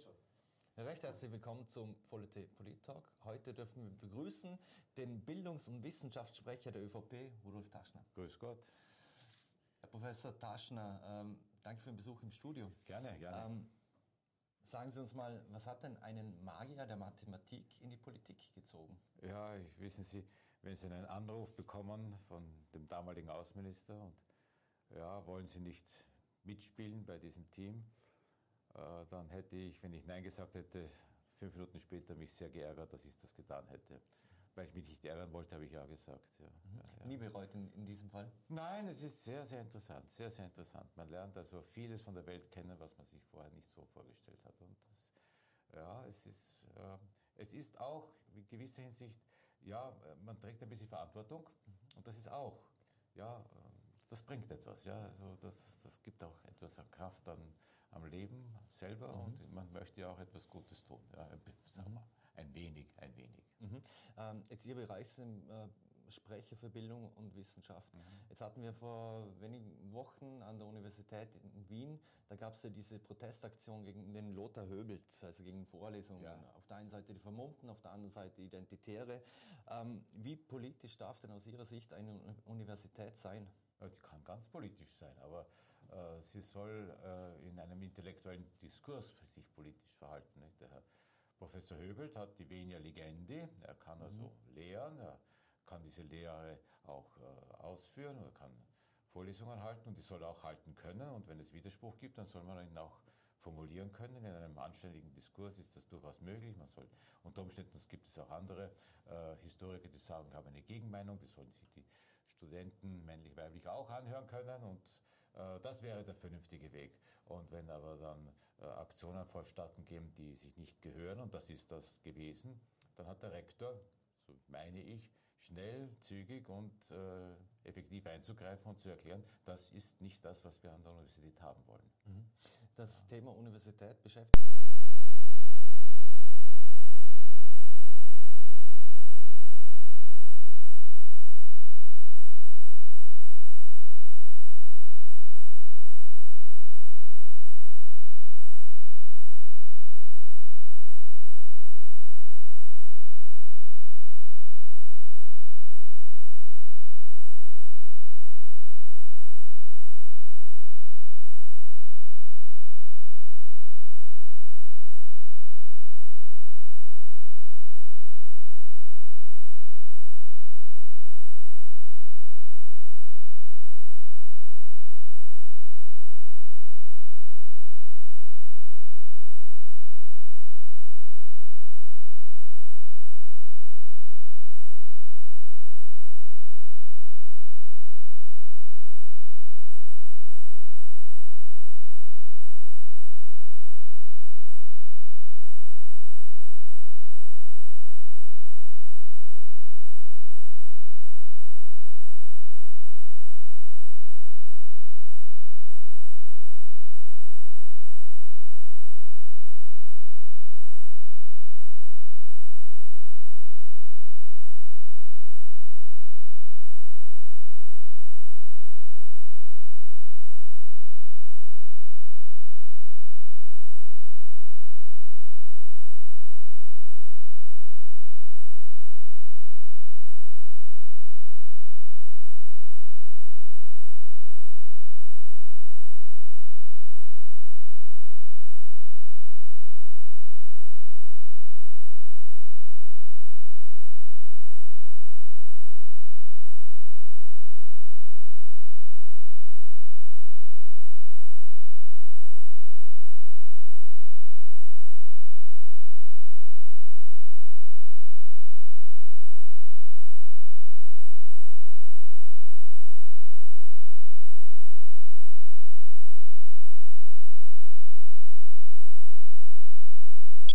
Geht schon. Recht herzlich willkommen zum Volle Polit Talk. Heute dürfen wir begrüßen den Bildungs- und Wissenschaftssprecher der ÖVP, Rudolf Taschner. Grüß Gott. Herr Professor Taschner, ähm, danke für den Besuch im Studio. Gerne, gerne. Ähm, sagen Sie uns mal, was hat denn einen Magier der Mathematik in die Politik gezogen? Ja, wissen Sie, wenn Sie einen Anruf bekommen von dem damaligen Außenminister und ja, wollen Sie nicht mitspielen bei diesem Team, dann hätte ich, wenn ich Nein gesagt hätte, fünf Minuten später mich sehr geärgert, dass ich das getan hätte. Weil ich mich nicht ärgern wollte, habe ich ja gesagt. Ja. Mhm. Ja, ja. Nie bereut in, in, diesem Fall? Nein, es ist sehr, sehr interessant. Sehr, sehr interessant. Man lernt also vieles von der Welt kennen, was man sich vorher nicht so vorgestellt hat. Und das, ja, es ist, äh, es ist auch in gewisser Hinsicht, ja, man trägt ein bisschen Verantwortung. Und das ist auch, ja, das bringt etwas. Ja, also das, das gibt auch etwas an Kraft an, Leben selber mhm. und man möchte ja auch etwas Gutes tun. Ja, sagen wir, ein wenig, ein wenig. Mhm. Ähm, jetzt Ihr Bereich sind äh, Sprecher für Bildung und Wissenschaft. Mhm. Jetzt hatten wir vor wenigen Wochen an der Universität in Wien, da gab es ja diese Protestaktion gegen den Lothar Höbelt, also gegen Vorlesungen. Ja. Auf der einen Seite die Vermummten, auf der anderen Seite Identitäre. Ähm, wie politisch darf denn aus Ihrer Sicht eine Universität sein? Sie kann ganz politisch sein, aber sie soll äh, in einem intellektuellen Diskurs sich politisch verhalten. Der Herr Professor Höbelt hat die Venia Legendi, er kann also mhm. lehren, er kann diese Lehre auch äh, ausführen oder kann Vorlesungen halten und die soll er auch halten können. Und wenn es Widerspruch gibt, dann soll man ihn auch formulieren können. In einem anständigen Diskurs ist das durchaus möglich. Man soll, unter Umständen gibt es auch andere äh, Historiker, die sagen, ich habe eine Gegenmeinung, die sollen sich die Studenten, männlich, weiblich, auch anhören können. Und äh, das wäre der vernünftige Weg. Und wenn aber dann äh, Aktionen vonstatten gehen, die sich nicht gehören, und das ist das gewesen, dann hat der Rektor, so meine ich, schnell, zügig und äh, effektiv einzugreifen und zu erklären, das ist nicht das, was wir an der Universität haben wollen. Mhm. Das ja. Thema Universität beschäftigt